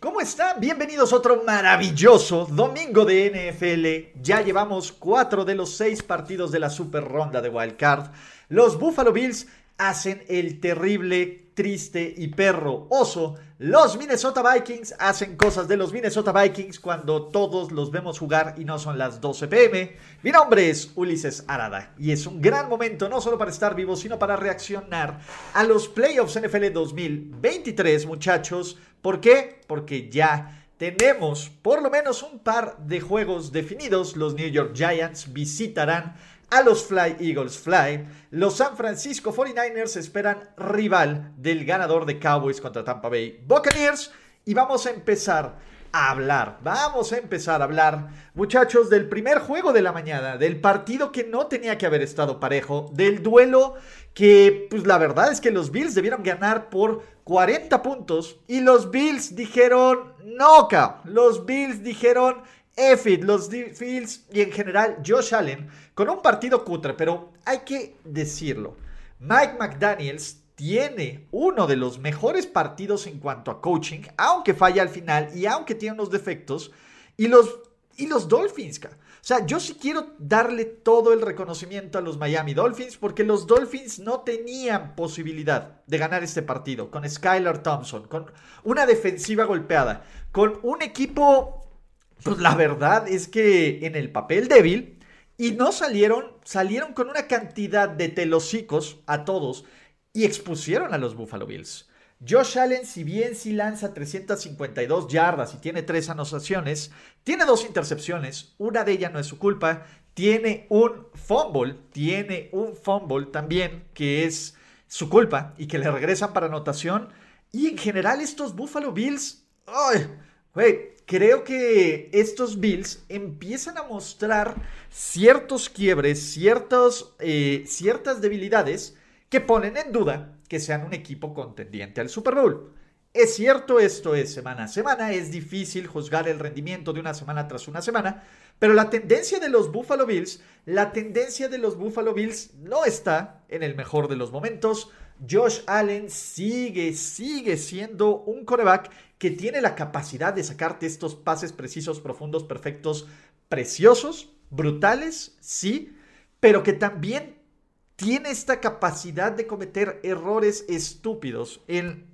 ¿Cómo están? Bienvenidos a otro maravilloso domingo de NFL. Ya llevamos cuatro de los seis partidos de la super ronda de Wild Card. Los Buffalo Bills hacen el terrible, triste y perro oso. Los Minnesota Vikings hacen cosas de los Minnesota Vikings cuando todos los vemos jugar y no son las 12 pm. Mi nombre es Ulises Arada y es un gran momento no solo para estar vivo, sino para reaccionar a los playoffs NFL 2023, muchachos. ¿Por qué? Porque ya tenemos por lo menos un par de juegos definidos. Los New York Giants visitarán a los Fly Eagles Fly. Los San Francisco 49ers esperan rival del ganador de Cowboys contra Tampa Bay Buccaneers. Y vamos a empezar a hablar, vamos a empezar a hablar, muchachos, del primer juego de la mañana, del partido que no tenía que haber estado parejo, del duelo que, pues la verdad es que los Bills debieron ganar por 40 puntos y los Bills dijeron, no, los Bills dijeron, Effit, los Bills y en general Josh Allen con un partido cutre, pero hay que decirlo. Mike McDaniels tiene uno de los mejores partidos en cuanto a coaching, aunque falla al final y aunque tiene unos defectos. Y los, y los Dolphins, o sea, yo sí quiero darle todo el reconocimiento a los Miami Dolphins porque los Dolphins no tenían posibilidad de ganar este partido con Skylar Thompson, con una defensiva golpeada, con un equipo pues la verdad es que en el papel débil y no salieron, salieron con una cantidad de telocicos a todos y expusieron a los Buffalo Bills. Josh Allen, si bien sí lanza 352 yardas y tiene tres anotaciones, tiene dos intercepciones, una de ellas no es su culpa, tiene un fumble, tiene un fumble también que es su culpa y que le regresan para anotación. Y en general estos Buffalo Bills, ¡ay! Güey, creo que estos Bills empiezan a mostrar ciertos quiebres, eh, ciertas debilidades que ponen en duda que sean un equipo contendiente al Super Bowl. Es cierto, esto es semana a semana, es difícil juzgar el rendimiento de una semana tras una semana, pero la tendencia de los Buffalo Bills, la tendencia de los Buffalo Bills no está en el mejor de los momentos. Josh Allen sigue, sigue siendo un coreback que tiene la capacidad de sacarte estos pases precisos, profundos, perfectos, preciosos, brutales, sí, pero que también tiene esta capacidad de cometer errores estúpidos en,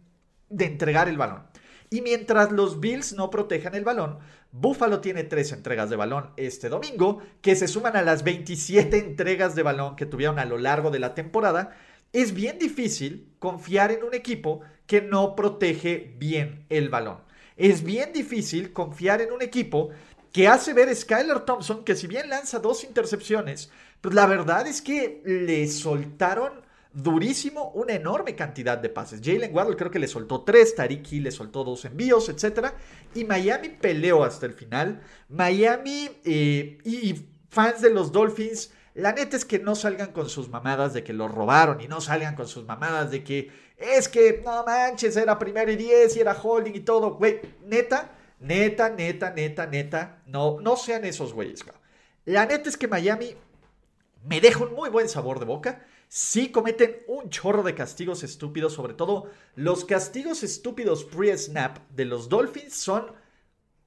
de entregar el balón. Y mientras los Bills no protejan el balón, Buffalo tiene tres entregas de balón este domingo, que se suman a las 27 entregas de balón que tuvieron a lo largo de la temporada es bien difícil confiar en un equipo que no protege bien el balón. Es bien difícil confiar en un equipo que hace ver a Skyler Thompson que si bien lanza dos intercepciones, pues la verdad es que le soltaron durísimo una enorme cantidad de pases. Jalen Waddle creo que le soltó tres, Tariki le soltó dos envíos, etc. Y Miami peleó hasta el final. Miami eh, y fans de los Dolphins la neta es que no salgan con sus mamadas de que lo robaron y no salgan con sus mamadas de que es que no manches, era primero y diez y era holding y todo. Güey, neta, neta, neta, neta, neta, no, no sean esos güeyes. La neta es que Miami me deja un muy buen sabor de boca. Sí cometen un chorro de castigos estúpidos, sobre todo los castigos estúpidos pre-snap de los Dolphins son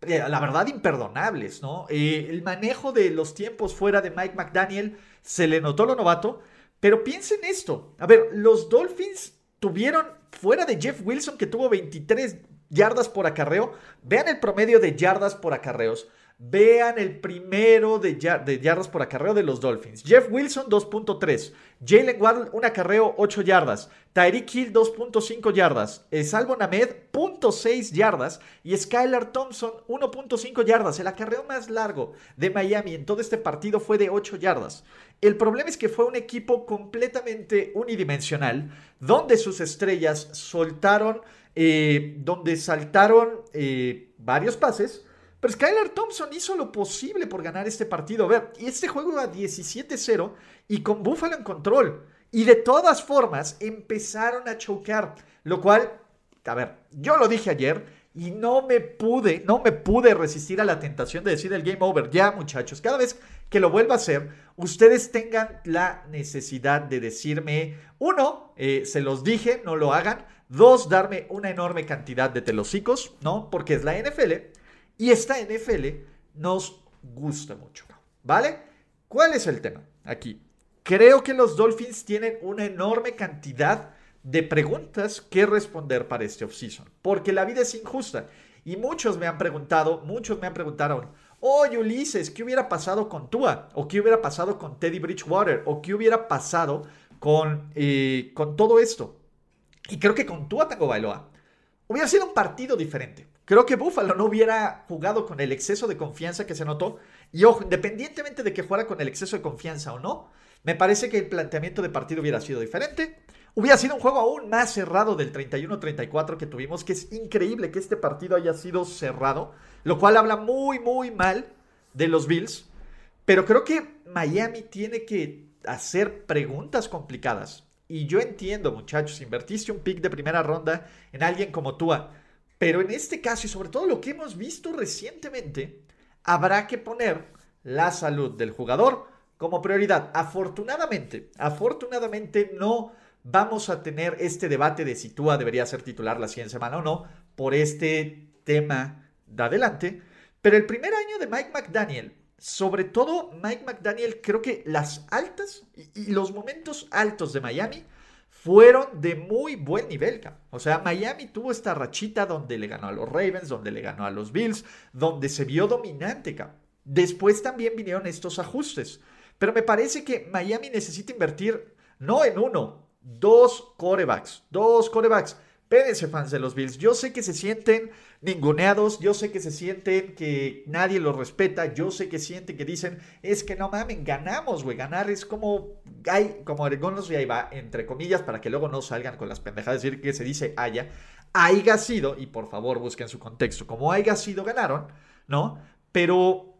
la verdad, imperdonables, ¿no? Eh, el manejo de los tiempos fuera de Mike McDaniel se le notó lo novato, pero piensen esto. A ver, los Dolphins tuvieron, fuera de Jeff Wilson, que tuvo 23 yardas por acarreo, vean el promedio de yardas por acarreos. Vean el primero de, yardas por acarreo de los Dolphins. Jeff Wilson 2.3. Jalen Waddle un acarreo 8 yardas. Tyreek Hill 2.5 yardas. Salvo Named 0.6 yardas. Y Skylar Thompson 1.5 yardas. El acarreo más largo de Miami en todo este partido fue de 8 yardas. El problema es que fue un equipo completamente unidimensional, donde sus estrellas soltaron, eh, donde saltaron eh, varios pases pero Skylar Thompson hizo lo posible por ganar este partido. A ver, y este juego iba 17-0 y con Buffalo en control. Y de todas formas empezaron a chocar. Lo cual, a ver, yo lo dije ayer y no me pude, no me pude resistir a la tentación de decir el game over. Ya, muchachos, cada vez que lo vuelva a hacer, ustedes tengan la necesidad de decirme, uno, eh, se los dije, no lo hagan. Dos, darme una enorme cantidad de telocicos, ¿no? Porque es la NFL. Y esta NFL nos gusta mucho, ¿vale? ¿Cuál es el tema aquí? Creo que los Dolphins tienen una enorme cantidad de preguntas que responder para este offseason, porque la vida es injusta. Y muchos me han preguntado, muchos me han preguntado, oye Ulises, ¿qué hubiera pasado con Tua? ¿O qué hubiera pasado con Teddy Bridgewater? ¿O qué hubiera pasado con, eh, con todo esto? Y creo que con Tua Tango Bailoa hubiera sido un partido diferente. Creo que Buffalo no hubiera jugado con el exceso de confianza que se notó. Y ojo, independientemente de que fuera con el exceso de confianza o no, me parece que el planteamiento de partido hubiera sido diferente. Hubiera sido un juego aún más cerrado del 31-34 que tuvimos, que es increíble que este partido haya sido cerrado, lo cual habla muy, muy mal de los Bills. Pero creo que Miami tiene que hacer preguntas complicadas. Y yo entiendo, muchachos, invertiste un pick de primera ronda en alguien como Tua pero en este caso, y sobre todo lo que hemos visto recientemente, habrá que poner la salud del jugador como prioridad. Afortunadamente, afortunadamente no vamos a tener este debate de si Tua debería ser titular la siguiente semana o no por este tema de adelante. Pero el primer año de Mike McDaniel, sobre todo Mike McDaniel, creo que las altas y, los momentos altos de Miami fueron de muy buen nivel. O sea, Miami tuvo esta rachita donde le ganó a los Ravens, donde le ganó a los Bills, donde se vio dominante. Después también vinieron estos ajustes. Pero me parece que Miami necesita invertir no en uno, dos corebacks. Dos corebacks. Espérense, fans de los Bills. Yo sé que se sienten ninguneados, yo sé que se sienten que nadie los respeta, yo sé que sienten que dicen, es que no mamen, ganamos, güey. Ganar es como, hay, como y ahí va, entre comillas, para que luego no salgan con las pendejadas, decir que se dice haya, haya sido, y por favor busquen su contexto, como haya sido, ganaron, ¿no? Pero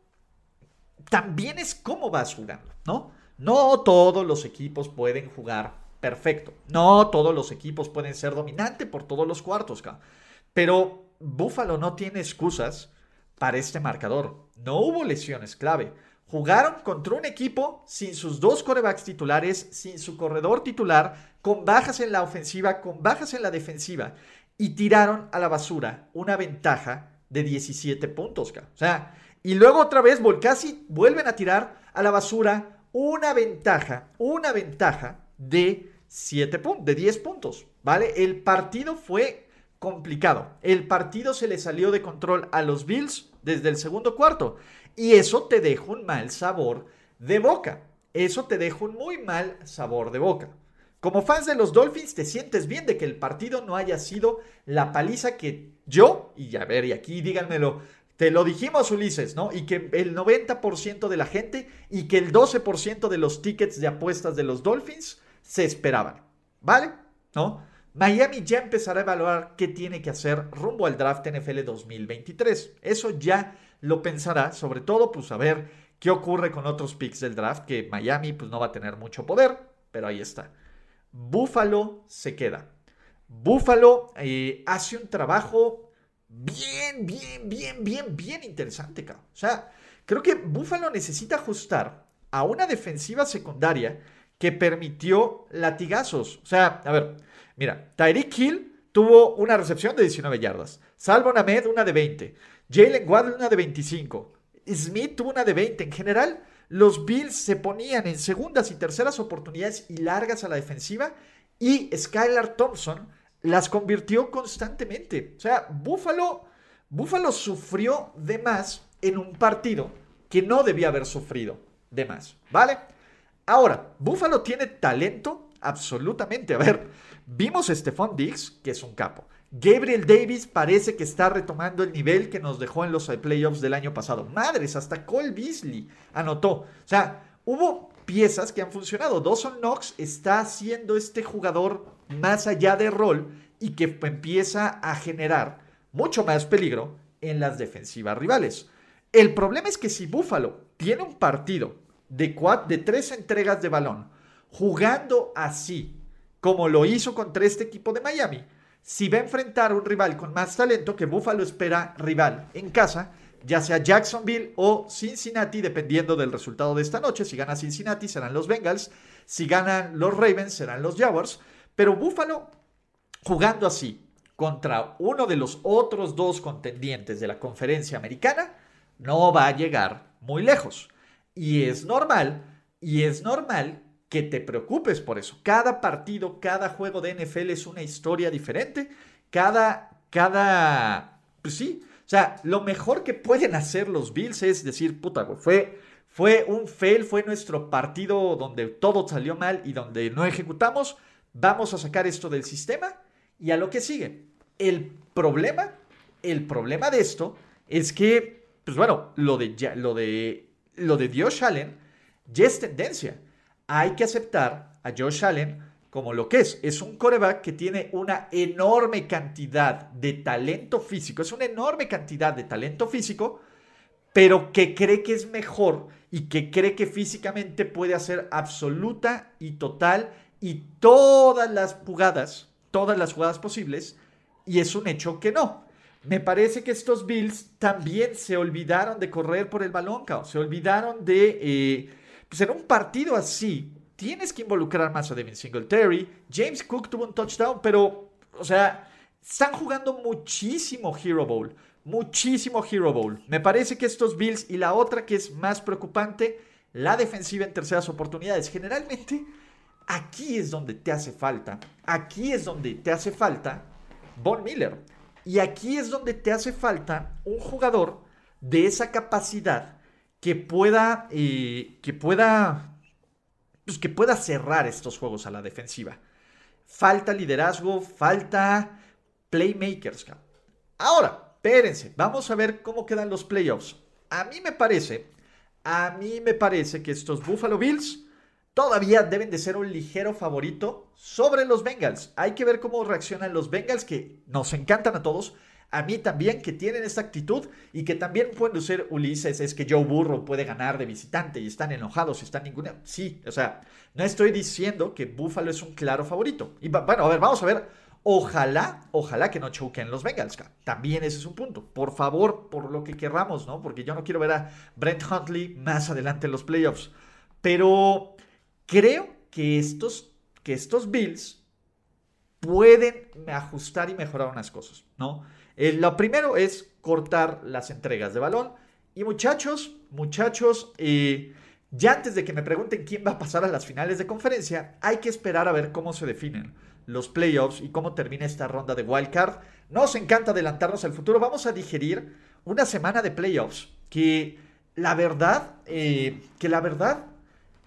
también es cómo vas jugando, ¿no? No todos los equipos pueden jugar perfecto. No todos los equipos pueden ser dominantes por todos los cuartos, pero Buffalo no tiene excusas para este marcador. No hubo lesiones clave. Jugaron contra un equipo sin sus dos corebacks titulares, sin su corredor titular, con bajas en la ofensiva, con bajas en la defensiva, y tiraron a la basura una ventaja de 17 puntos. O sea, y luego otra vez casi vuelven a tirar a la basura una ventaja, una ventaja de 7 puntos, de 10 puntos, ¿vale? El partido fue complicado. El partido se le salió de control a los Bills desde el segundo cuarto. Y eso te deja un mal sabor de boca. Eso te deja un muy mal sabor de boca. Como fans de los Dolphins, te sientes bien de que el partido no haya sido la paliza que yo, y a ver, y aquí díganmelo, te lo dijimos Ulises, ¿no? Y que el 90% de la gente y que el 12% de los tickets de apuestas de los Dolphins se esperaban. ¿Vale? ¿No? Miami ya empezará a evaluar qué tiene que hacer rumbo al draft NFL 2023. Eso ya lo pensará, sobre todo, pues a ver qué ocurre con otros picks del draft, que Miami pues no va a tener mucho poder, pero ahí está. Buffalo se queda. Buffalo eh, hace un trabajo bien, bien, bien, bien, bien interesante, cabrón. O sea, creo que Buffalo necesita ajustar a una defensiva secundaria que permitió latigazos. O sea, a ver, mira, Tyreek Hill tuvo una recepción de 19 yardas, Salvo Named una de 20, Jalen Waddle una de 25, Smith tuvo una de 20. En general, los Bills se ponían en segundas y terceras oportunidades y largas a la defensiva y Skylar Thompson las convirtió constantemente. O sea, Buffalo, Buffalo sufrió de más en un partido que no debía haber sufrido de más, ¿vale? Ahora, Buffalo tiene talento, absolutamente. A ver, vimos a Stephon Diggs, que es un capo. Gabriel Davis parece que está retomando el nivel que nos dejó en los playoffs del año pasado. Madres, hasta Cole Beasley anotó. O sea, hubo piezas que han funcionado. Dawson Knox está siendo este jugador más allá de rol y que empieza a generar mucho más peligro en las defensivas rivales. El problema es que si Buffalo tiene un partido de, de tres entregas de balón jugando así, como lo hizo contra este equipo de Miami, si va a enfrentar a un rival con más talento que Buffalo espera rival en casa, ya sea Jacksonville o Cincinnati, dependiendo del resultado de esta noche. Si gana Cincinnati, serán los Bengals. Si ganan los Ravens, serán los Jaguars. Pero Buffalo, jugando así contra uno de los otros dos contendientes de la conferencia americana, no va a llegar muy lejos. Y es normal, y es normal que te preocupes por eso. Cada partido, cada juego de NFL es una historia diferente. Cada, cada, pues sí. O sea, lo mejor que pueden hacer los Bills es decir, puta, fue, fue un fail, fue nuestro partido donde todo salió mal y donde no ejecutamos. Vamos a sacar esto del sistema y a lo que sigue. El problema, el problema de esto es que, pues bueno, lo de, lo de, lo de Dios Allen ya es tendencia hay que aceptar a Josh Allen como lo que es. Es un coreback que tiene una enorme cantidad de talento físico. Es una enorme cantidad de talento físico, pero que cree que es mejor y que cree que físicamente puede hacer absoluta y total y todas las jugadas, todas las jugadas posibles. Y es un hecho que no. Me parece que estos Bills también se olvidaron de correr por el balón, se olvidaron de... Eh, pues en un partido así, tienes que involucrar más a Devin Singletary. James Cook tuvo un touchdown, pero, o sea, están jugando muchísimo Hero Bowl. Muchísimo Hero Bowl. Me parece que estos Bills y la otra que es más preocupante, la defensiva en terceras oportunidades. Generalmente, aquí es donde te hace falta. Aquí es donde te hace falta Von Miller. Y aquí es donde te hace falta un jugador de esa capacidad que pueda, eh, que pueda, pues que pueda cerrar estos juegos a la defensiva. Falta liderazgo, falta playmakers. Ahora, espérense, vamos a ver cómo quedan los playoffs. A mí me parece, a mí me parece que estos Buffalo Bills todavía deben de ser un ligero favorito sobre los Bengals. Hay que ver cómo reaccionan los Bengals, que nos encantan a todos, a mí también que tienen esta actitud y que también pueden decir Ulises, es que Joe Burro puede ganar de visitante y están enojados están ninguna. Sí, o sea, no estoy diciendo que Buffalo es un claro favorito. Y bueno, a ver, vamos a ver. Ojalá, ojalá que no choquen los Bengals. También ese es un punto. Por favor, por lo que querramos, ¿no? Porque yo no quiero ver a Brent Huntley más adelante en los playoffs. Pero creo que estos, que estos Bills pueden ajustar y mejorar unas cosas, ¿no? Eh, lo primero es cortar las entregas de balón. Y muchachos, muchachos, eh, ya antes de que me pregunten quién va a pasar a las finales de conferencia, hay que esperar a ver cómo se definen los playoffs y cómo termina esta ronda de wildcard. Nos encanta adelantarnos al futuro. Vamos a digerir una semana de playoffs que la verdad, eh, que la verdad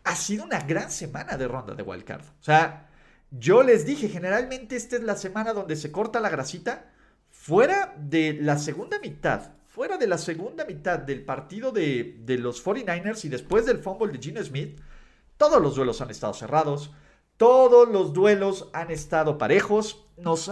ha sido una gran semana de ronda de wildcard. O sea, yo les dije, generalmente esta es la semana donde se corta la grasita fuera de la segunda mitad, fuera de la segunda mitad del partido de, los 49ers y después del fumble de Gino Smith, todos los duelos han estado cerrados, todos los duelos han estado parejos, nos,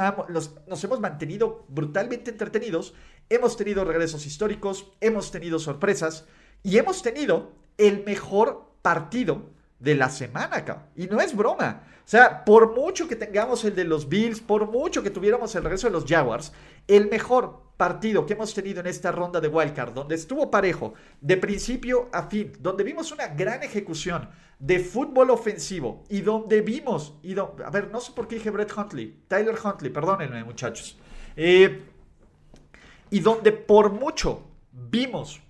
nos hemos mantenido brutalmente entretenidos, hemos tenido regresos históricos, hemos tenido sorpresas y hemos tenido el mejor partido de la semana acá. Y no es broma. O sea, por mucho que tengamos el de los Bills, por mucho que tuviéramos el regreso de los Jaguars, el mejor partido que hemos tenido en esta ronda de Wildcard, donde estuvo parejo de principio a fin, donde vimos una gran ejecución de fútbol ofensivo y donde vimos, a ver, no sé por qué dije Brett Huntley, Tyler Huntley, perdónenme muchachos, eh, y donde por mucho vimos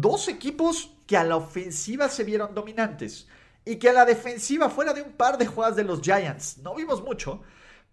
dos equipos que a la ofensiva se vieron dominantes y que a la defensiva, fuera de un par de jugadas de los Giants, no vimos mucho,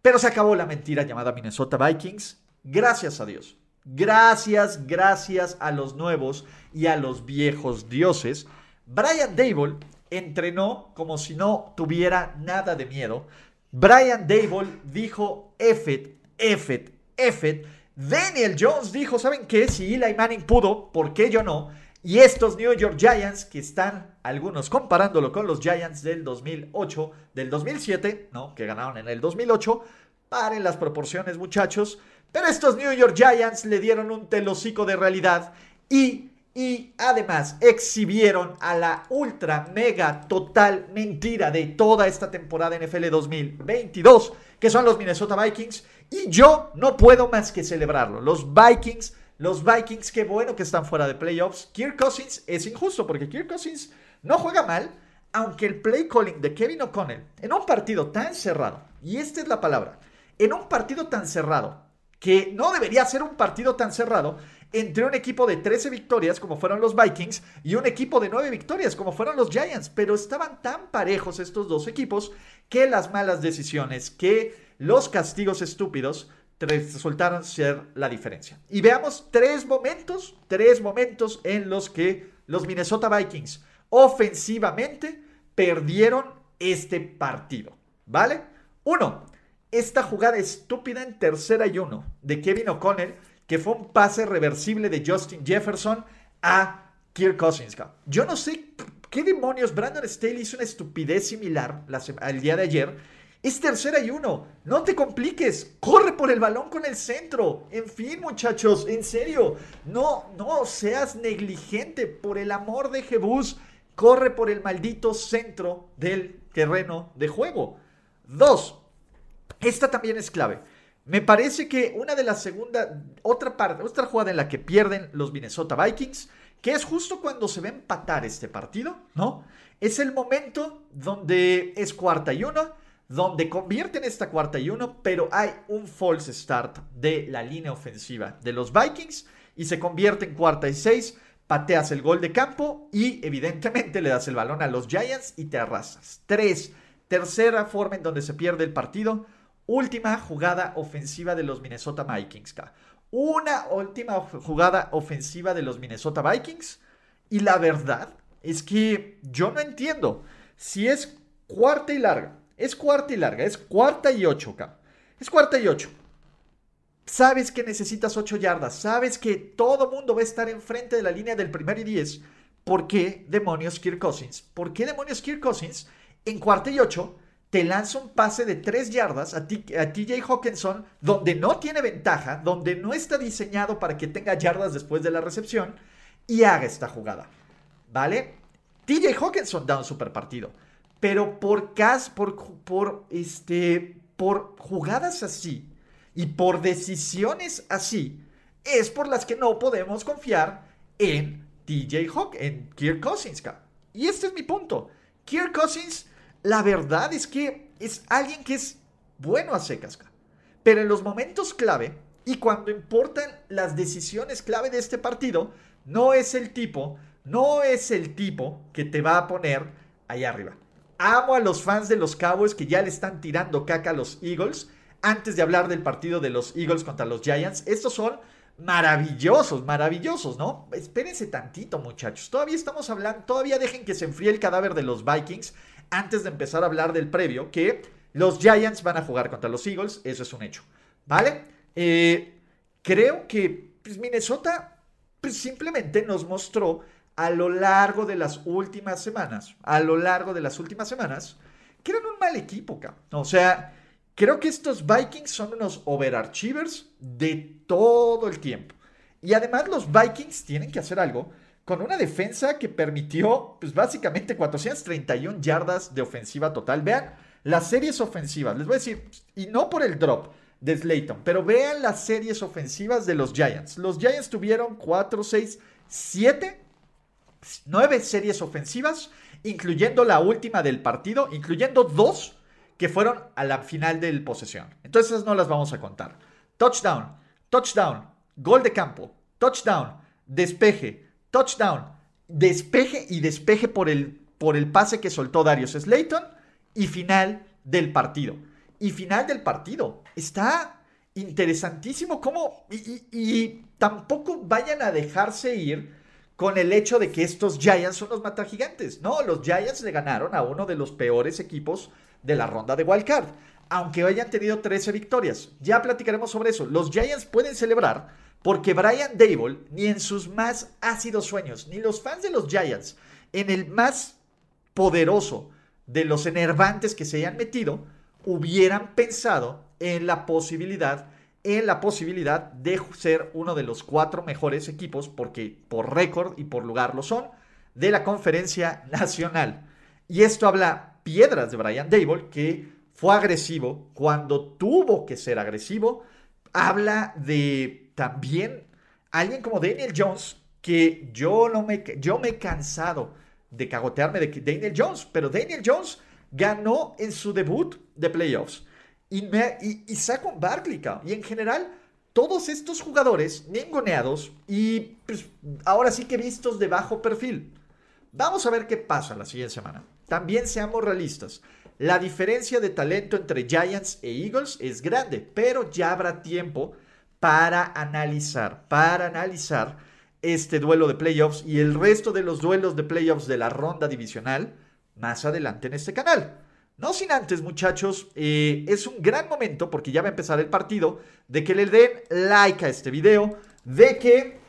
pero se acabó la mentira llamada Minnesota Vikings. Gracias a Dios. gracias, gracias a los nuevos y a los viejos dioses, Brian Dable entrenó como si no tuviera nada de miedo. Brian Dable dijo, Effet, Effet, Effet. Daniel Jones dijo, ¿saben qué? Si Eli Manning pudo, ¿por qué yo no? Y estos New York Giants, que están algunos comparándolo con los Giants del 2008, del 2007, ¿no? Que ganaron en el 2008. Paren las proporciones, muchachos. Pero estos New York Giants le dieron un telocico de realidad y y además exhibieron a la ultra mega total mentira de toda esta temporada NFL 2022, que son los Minnesota Vikings. Y yo no puedo más que celebrarlo. Los Vikings, los Vikings, qué bueno que están fuera de playoffs. Kirk Cousins es injusto porque Kirk Cousins no juega mal, aunque el play calling de Kevin O'Connell en un partido tan cerrado, y esta es la palabra, en un partido tan cerrado, que no debería ser un partido tan cerrado, entre un equipo de 13 victorias como fueron los Vikings y un equipo de 9 victorias como fueron los Giants, pero estaban tan parejos estos dos equipos que las malas decisiones, que los castigos estúpidos resultaron ser la diferencia. Y veamos tres momentos, tres momentos en los que los Minnesota Vikings ofensivamente perdieron este partido, ¿vale? Uno, esta jugada estúpida en tercera y uno de Kevin O'Connell que fue un pase reversible de Justin Jefferson a Kirk Cousins. Yo no sé qué demonios Brandon Staley hizo una estupidez similar al día de ayer. Es tercera y uno. No te compliques. Corre por el balón con el centro. En fin, muchachos, en serio. No, no seas negligente. Por el amor de Jebús. Corre por el maldito centro del terreno de juego. Dos. Esta también es clave. Me parece que una de las segunda, otra parte, otra jugada en la que pierden los Minnesota Vikings, que es justo cuando se a empatar este partido, ¿no? Es el momento donde es cuarta y uno, donde convierten esta cuarta y uno, pero hay un false start de la línea ofensiva de los Vikings y se convierte en cuarta y seis, pateas el gol de campo y evidentemente le das el balón a los Giants y te arrasas. Tres, tercera forma en donde se pierde el partido última jugada ofensiva de los Minnesota Vikings. Una última jugada ofensiva de los Minnesota Vikings. Y la verdad es que yo no entiendo si es cuarta y larga. Es cuarta y larga, es cuarta y ocho, Es cuarta y ocho. Sabes que necesitas ocho yardas, sabes que todo mundo va a estar enfrente de la línea del primer y diez. ¿Por qué demonios Kirk Cousins? ¿Por qué demonios Kirk Cousins en cuarta y ocho te lanza un pase de 3 yardas a, TJ Hawkinson, donde no tiene ventaja, donde no está diseñado para que tenga yardas después de la recepción, y haga esta jugada. ¿Vale? TJ Hawkinson da un super partido. Pero por, cas, por, por, este, por jugadas así y por decisiones así, es por las que no podemos confiar en TJ Hawk, en Kirk Cousins. Y este es mi punto. Kirk Cousins la verdad es que es alguien que es bueno a secas. Pero en los momentos clave y cuando importan las decisiones clave de este partido, no es el tipo, no es el tipo que te va a poner ahí arriba. Amo a los fans de los Cowboys que ya le están tirando caca a los Eagles. Antes de hablar del partido de los Eagles contra los Giants, estos son maravillosos, maravillosos, ¿no? Espérense tantito, muchachos. Todavía estamos hablando, todavía dejen que se enfríe el cadáver de los Vikings antes de empezar a hablar del previo, que los Giants van a jugar contra los Eagles, eso es un hecho, ¿vale? Eh, creo que pues, Minnesota pues, simplemente nos mostró a lo largo de las últimas semanas, a lo largo de las últimas semanas, que eran un mal equipo, O sea, creo que estos Vikings son unos overachievers de todo el tiempo. Y además los Vikings tienen que hacer algo con una defensa que permitió, pues básicamente 431 yardas de ofensiva total. Vean las series ofensivas, les voy a decir, y no por el drop de Slayton, pero vean las series ofensivas de los Giants. Los Giants tuvieron 4, 6, 7, 9 series ofensivas, incluyendo la última del partido, incluyendo dos que fueron a la final del posesión. Entonces no las vamos a contar. Touchdown, touchdown, gol de campo, touchdown, despeje, touchdown, despeje y despeje por el, por el pase que soltó Darius Slayton y final del partido. Y final del partido. Está, interesantísimo cómo... Y, tampoco vayan a dejarse ir con el hecho de que estos Giants son los mata gigantes. No, los Giants le ganaron a uno de los peores equipos de la ronda de Wild Card. Aunque hayan tenido 13 victorias. Ya platicaremos sobre eso. Los Giants pueden celebrar porque Brian Dable, ni en sus más ácidos sueños, ni los fans de los Giants, en el más poderoso de los enervantes que se hayan metido, hubieran pensado en la posibilidad, en la posibilidad de ser uno de los cuatro mejores equipos, porque por récord y por lugar lo son, de la conferencia nacional. Y esto habla piedras de Brian Dable, que fue agresivo cuando tuvo que ser agresivo. Habla de también alguien como Daniel Jones, que yo, no me, yo me he cansado de cagotearme de Daniel Jones, pero Daniel Jones ganó en su debut de playoffs. Y, me, y, y Barkley, y en general, todos estos jugadores ninguneados y pues, ahora sí que vistos de bajo perfil. Vamos a ver qué pasa la siguiente semana. También seamos realistas. La diferencia de talento entre Giants e Eagles es grande, pero ya habrá tiempo para analizar, para analizar este duelo de playoffs y el resto de los duelos de playoffs de la ronda divisional más adelante en este canal. No sin antes, muchachos, eh, es un gran momento, porque ya va a empezar el partido, de que le den like a este video, de que,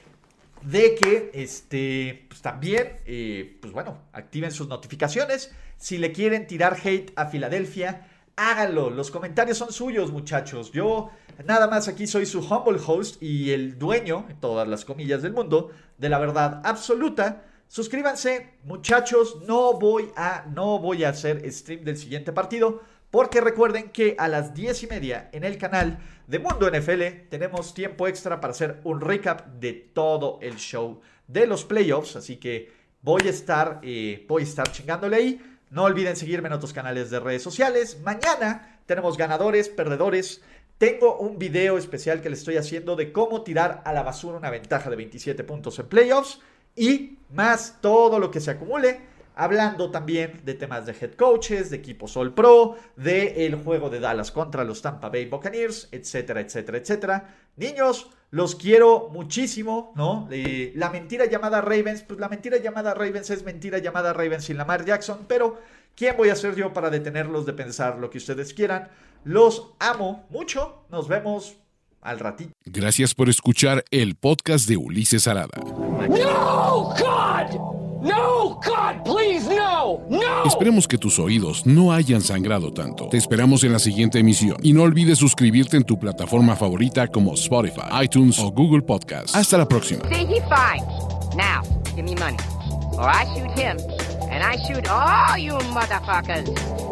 de que, este, pues también, eh, pues bueno, activen sus notificaciones. Si le quieren tirar hate a Filadelfia, háganlo. Los comentarios son suyos, muchachos. Yo nada más aquí soy su humble host y el dueño, en todas las comillas del mundo, de la verdad absoluta. Suscríbanse, muchachos, no voy a, no voy a hacer stream del siguiente partido, porque recuerden que a las 10 y media en el canal de Mundo NFL tenemos tiempo extra para hacer un recap de todo el show de los playoffs, así que voy a estar, eh, voy a estar chingándole ahí. No olviden seguirme en otros canales de redes sociales. Mañana tenemos ganadores, perdedores. Tengo un video especial que les estoy haciendo de cómo tirar a la basura una ventaja de 27 puntos en playoffs y más todo lo que se acumule. Hablando también de temas de head coaches, de equipos All Pro, de el juego de Dallas contra los Tampa Bay Buccaneers, etcétera, etcétera, etcétera. Niños, los quiero muchísimo, ¿no? la mentira llamada Ravens, pues la mentira llamada Ravens es mentira llamada Ravens sin Lamar Jackson, pero ¿quién voy a ser yo para detenerlos de pensar lo que ustedes quieran? Los amo mucho, nos vemos al ratito. Gracias por escuchar el podcast de Ulises Arada. No, God! No, God, please, no, no. Esperemos que tus oídos no hayan sangrado tanto. Te esperamos en la siguiente emisión y no olvides suscribirte en tu plataforma favorita como Spotify, iTunes o Google Podcast. Hasta la próxima. See, he fine. Now, give me money, or I shoot him, and I shoot all you motherfuckers.